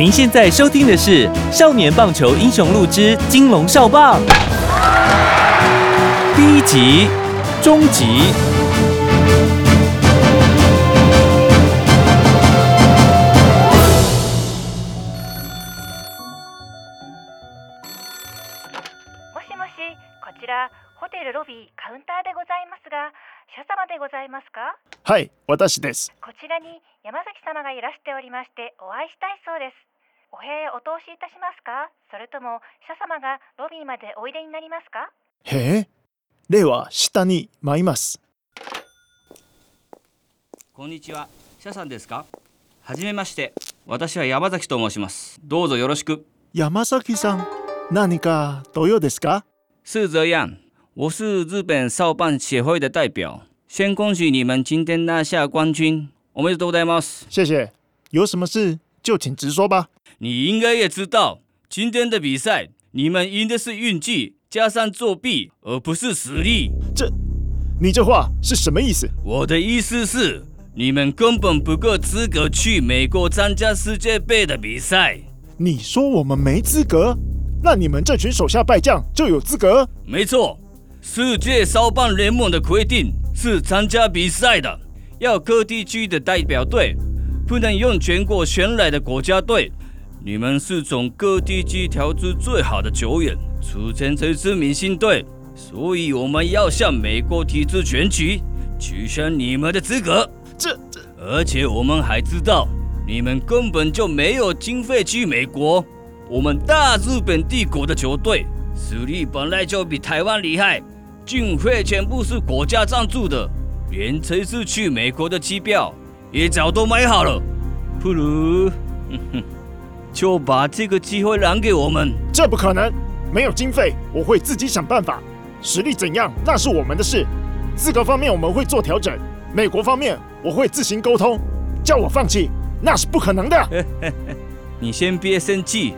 您现在收听的是《少年棒球英雄录之金龙少棒》第一集终极。もしもし、こちらホテルロビーカウンターでございますが、社様でございますかはい、私です。こちらに山崎様がいらしておりましてお会いしたいそうです。お部屋へお通しいたしますか？それとも社様がロビーまでおいでになりますか？へえ、例は下に舞います。こんにちは、シャさんですか？はじめまして、私は山崎と申します。どうぞよろしく。山崎さん、何かどうですか？是这样，我是日本少棒协会的代表，先恭喜你们今天拿下冠军，おめでとうございます。谢谢。有什么事就请直说吧。你应该也知道，今天的比赛你们赢的是运气加上作弊，而不是实力。这，你这话是什么意思？我的意思是，你们根本不够资格去美国参加世界杯的比赛。你说我们没资格，那你们这群手下败将就有资格？没错，世界骚棒联盟的规定是参加比赛的要各地区的代表队，不能用全国选来的国家队。你们是从各地区挑出最好的球员，组成这支明星队，所以我们要向美国提出选举，取消你们的资格。这这，而且我们还知道，你们根本就没有经费去美国。我们大日本帝国的球队实力本来就比台湾厉害，经费全部是国家赞助的，连这次去美国的机票也早都买好了。不如，就把这个机会让给我们。这不可能！没有经费，我会自己想办法。实力怎样，那是我们的事。资格方面我们会做调整，美国方面我会自行沟通。叫我放弃，那是不可能的。你先别生气。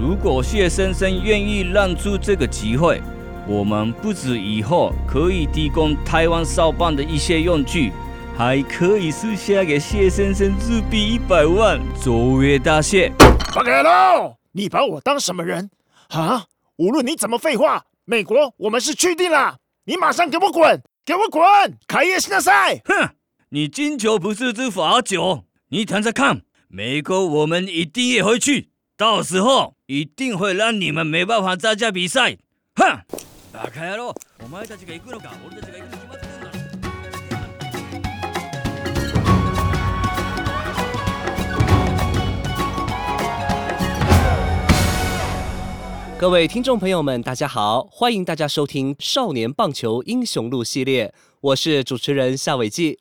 如果谢先生愿意让出这个机会，我们不止以后可以提供台湾少棒的一些用具，还可以私下给谢先生日币一百万作为答谢。放开喽！你把我当什么人啊？无论你怎么废话，美国我们是去定了。你马上给我滚！给我滚！开业新的赛！哼，你金球不是只罚球，你等着看，美国我们一定也会去，到时候一定会让你们没办法参加比赛。哼！バカ野郎！お前たちが行くのか？俺たちが行 各位听众朋友们，大家好，欢迎大家收听《少年棒球英雄录》系列，我是主持人夏伟记。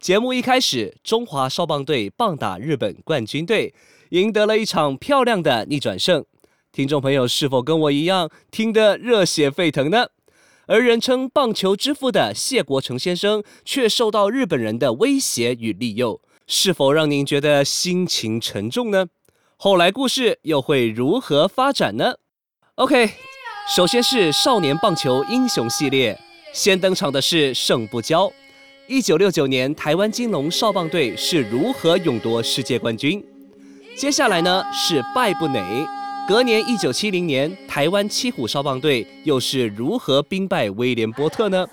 节目一开始，中华少棒队棒打日本冠军队，赢得了一场漂亮的逆转胜。听众朋友是否跟我一样听得热血沸腾呢？而人称棒球之父的谢国成先生，却受到日本人的威胁与利诱，是否让您觉得心情沉重呢？后来故事又会如何发展呢？OK，首先是少年棒球英雄系列，先登场的是胜不骄。一九六九年，台湾金龙少棒队是如何勇夺世界冠军？接下来呢是败不馁。隔年一九七零年，台湾七虎少棒队又是如何兵败威廉波特呢？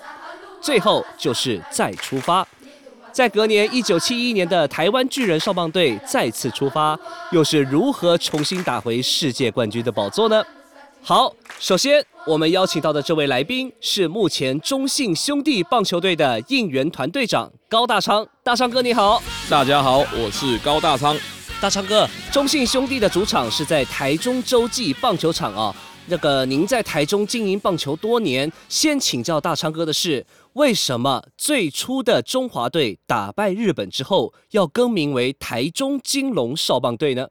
最后就是再出发。在隔年一九七一年的台湾巨人少棒队再次出发，又是如何重新打回世界冠军的宝座呢？好，首先我们邀请到的这位来宾是目前中信兄弟棒球队的应援团队长高大昌。大昌哥你好，大家好，我是高大昌。大昌哥，中信兄弟的主场是在台中洲际棒球场啊。那个您在台中经营棒球多年，先请教大昌哥的是，为什么最初的中华队打败日本之后，要更名为台中金龙少棒队呢？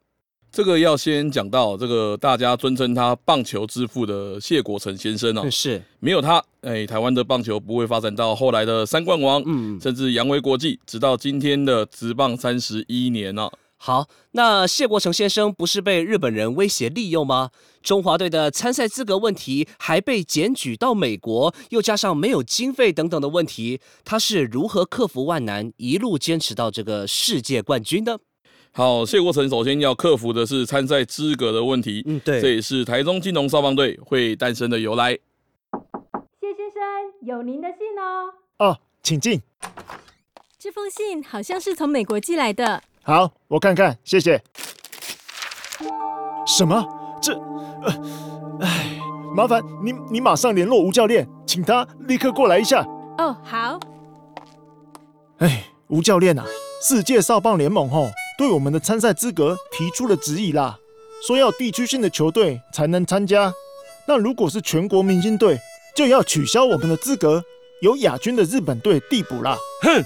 这个要先讲到这个大家尊称他棒球之父的谢国成先生哦，是没有他，哎，台湾的棒球不会发展到后来的三冠王，嗯甚至扬威国际，直到今天的职棒三十一年呢、好，那谢国成先生不是被日本人威胁利用吗？中华队的参赛资格问题还被检举到美国，又加上没有经费等等的问题，他是如何克服万难，一路坚持到这个世界冠军的？好，谢国成首先要克服的是参赛资格的问题，嗯，对这也是台中金融少棒队会诞生的由来。谢先生，有您的信哦。哦，请进。这封信好像是从美国寄来的。好，我看看，谢谢。什么？这……呃，哎，麻烦你，你马上联络吴教练，请他立刻过来一下。哦，好。哎，吴教练啊，世界少棒联盟吼对我们的参赛资格提出了质疑啦，说要地区性的球队才能参加。那如果是全国明星队，就要取消我们的资格，由亚军的日本队递补啦。哼，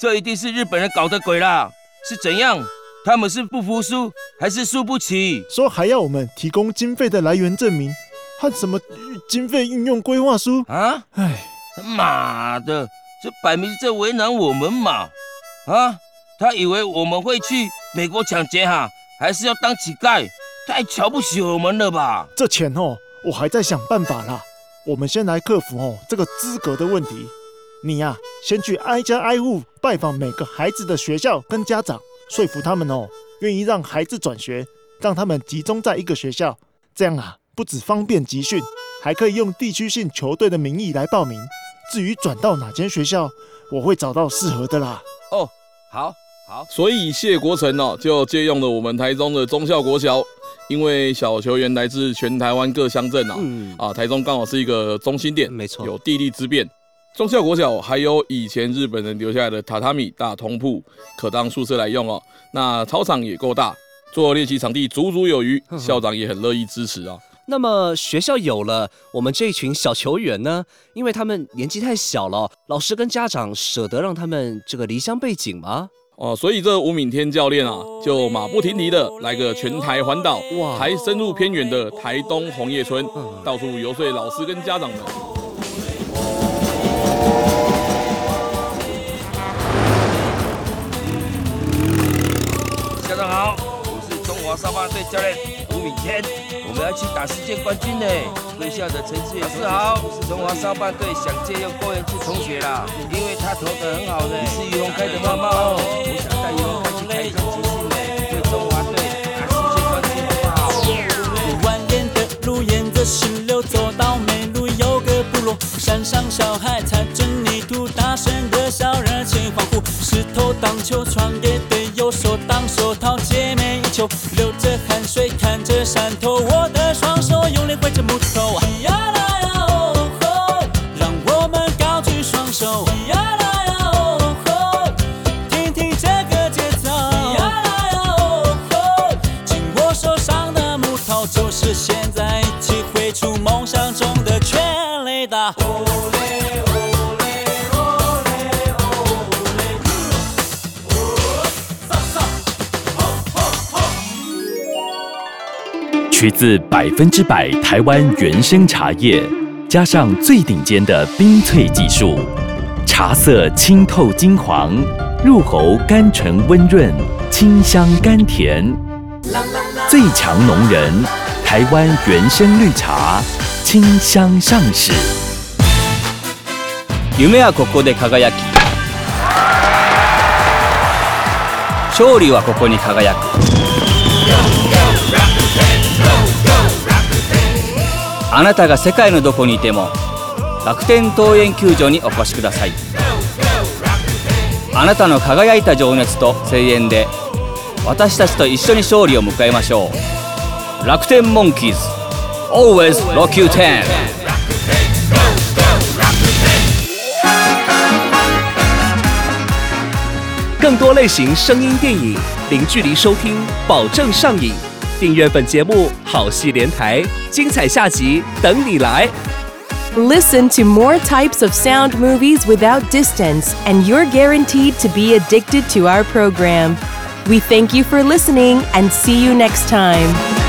这一定是日本人搞的鬼啦！是怎样？他们是不服输，还是输不起？说还要我们提供经费的来源证明和什么呃经费运用规划书。啊？哎，妈的，这摆明是在为难我们嘛！啊，他以为我们会去美国抢劫哈，还是要当乞丐？太瞧不起我们了吧？这钱哦，我还在想办法啦。我们先来克服哦这个资格的问题。你呀、先去挨家挨户拜访每个孩子的学校跟家长，说服他们哦，愿意让孩子转学，让他们集中在一个学校。这样啊，不止方便集训，还可以用地区性球队的名义来报名。至于转到哪间学校，我会找到适合的啦。哦，好，好，所以谢国成哦，就借用了我们台中的中校国小，因为小球员来自全台湾各乡镇啊，嗯，啊，台中刚好是一个中心点，没错有地利之便。中校国小还有以前日本人留下来的榻榻米大通铺，可当宿舍来用哦。那操场也够大，做练习场地足足有余，校长也很乐意支持啊。那么学校有了，我们这一群小球员呢？因为他们年纪太小了，老师跟家长舍得让他们这个离乡背井吗？哦，所以这吴敏天教练啊，就马不停蹄的来个全台环岛，哇还深入偏远的台东红叶村，嗯到处游说老师跟家长们。家长好，我是中华沙巴队教练吴敏天，我们要去打世界冠军呢。贵校的陈志远老师好，中华少棒队想借用郭元志同学啦，因为他投的很好呢。你是于洪开的妈妈哦，我想带于洪开去台中集训呢，为中华队打世界冠军好不好？蜿蜒的路沿着石榴走到美路，有个部落，山上小孩踩着泥土，大声的笑，热情欢呼。石头当球，传给队友，手当手套，姐妹一球，流着汗水看着山头，我的取自百分之百台湾原生茶叶，加上最顶尖的冰萃技术，茶色清透金黄，入喉甘醇温润，清香甘甜。最强农人，台湾原生绿茶，清香上市。夢はここで輝き勝利はここに輝く あなたが世界のどこにいても楽天桃園球場にお越しください。あなたの輝いた情熱と声援で私たちと一緒に勝利を迎えましょう。楽天モンキーズ Always Rock You 10更多类型声音电影，零距离收听，保证上瘾。订阅本节目，好戏连台，精彩下集等你来。 Listen to more types of sound movies without distance, and you're guaranteed to be addicted to our program. We thank you for listening and see you next time.